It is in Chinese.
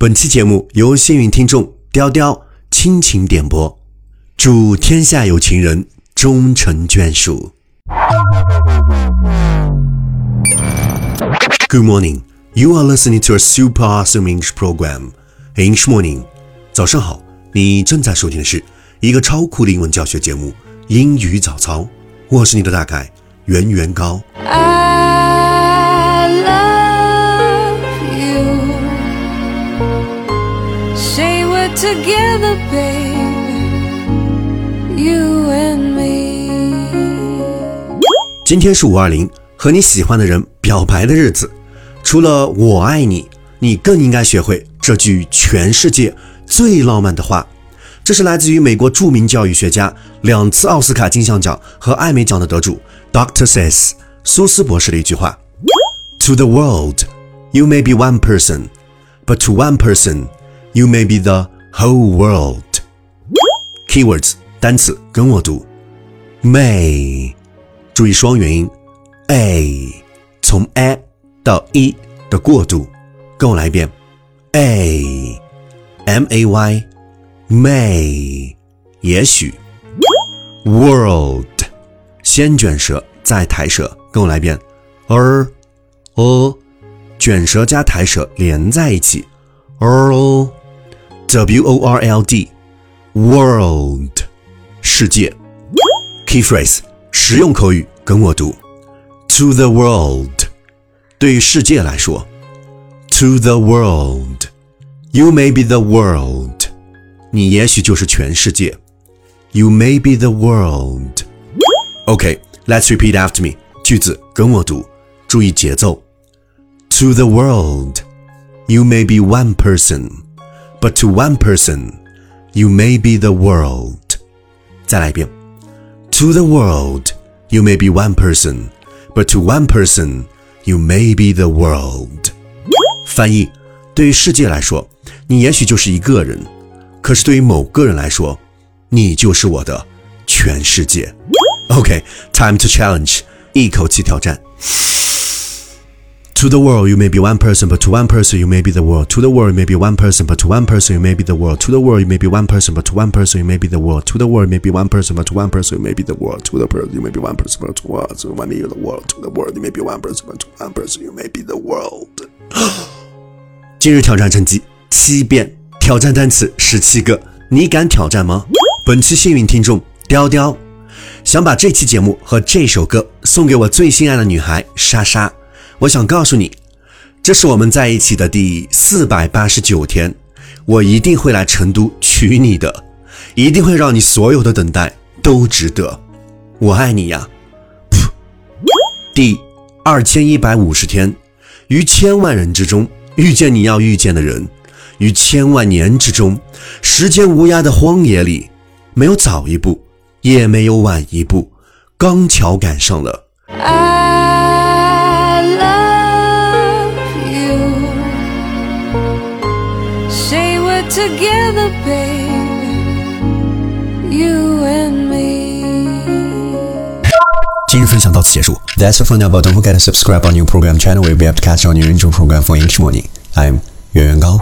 本期节目由幸运听众雕雕倾情点播，祝天下有情人终成眷属。Good morning, you are listening to a super awesome English program. English morning，早上好，你正在收听的是一个超酷的英文教学节目《英语早操》，我是你的大凯圆圆高。Together, babe. You and me. 今天是五二零，和你喜欢的人表白的日子。除了我爱你，你更应该学会这句全世界最浪漫的话。这是来自于美国著名教育学家、两次奥斯卡金像奖和艾美奖的得主 Dr. Says 苏斯博士的一句话：“To the world, you may be one person, but to one person, you may be the whole world.” Keywords 单词跟我读，may，注意双元音，a，从 a 到 e 的过渡，跟我来一遍，a，m a y，may，也许，world，先卷舌再抬舌，跟我来一遍，er，o，，卷舌加抬舌连在一起，world。W O R L D world 世界 key phrase 实用口语跟我读 to the world 对于世界来说 to the world you may be the world 你也许就是全世界 you may be the world OK let's repeat after me 句子跟我读注意节奏 to the world you may be one person but to one person, you may be the world. 再来一遍. To the world, you may be one person, but to one person, you may be the world. 翻译：对于世界来说，你也许就是一个人，可是对于某个人来说，你就是我的全世界。OK, time to challenge，一口气挑战。 To the world, you may be one person, but to one person, you may be the world. To the world, you may be one person, but to one person, you may be the world. To the world, you may be one person, but to one person, you may be the world. To the world, you may be one person, but to one person, you may be the world. To the world, you may be one person, but to one person, you may be the world. To the world, you may be one person, but to one person, you may be the world. 今日挑战成绩七遍，挑战单词十七个，你敢挑战吗？本期幸运听众雕雕，想把这期节目和这首歌送给我最心爱的女孩莎莎。 我想告诉你，这是我们在一起的第四百八十九天，我一定会来成都娶你的，一定会让你所有的等待都值得。我爱你呀！噗。第二千一百五十天，于千万人之中遇见你要遇见的人，于千万年之中，时间无涯的荒野里，没有早一步，也没有晚一步，刚巧赶上了。I together, babe. You and me. 今日分享到此结束。That's all for now, but don't forget to subscribe our new program channel where we have to catch our new intro program for English morning. I'm 袁元高。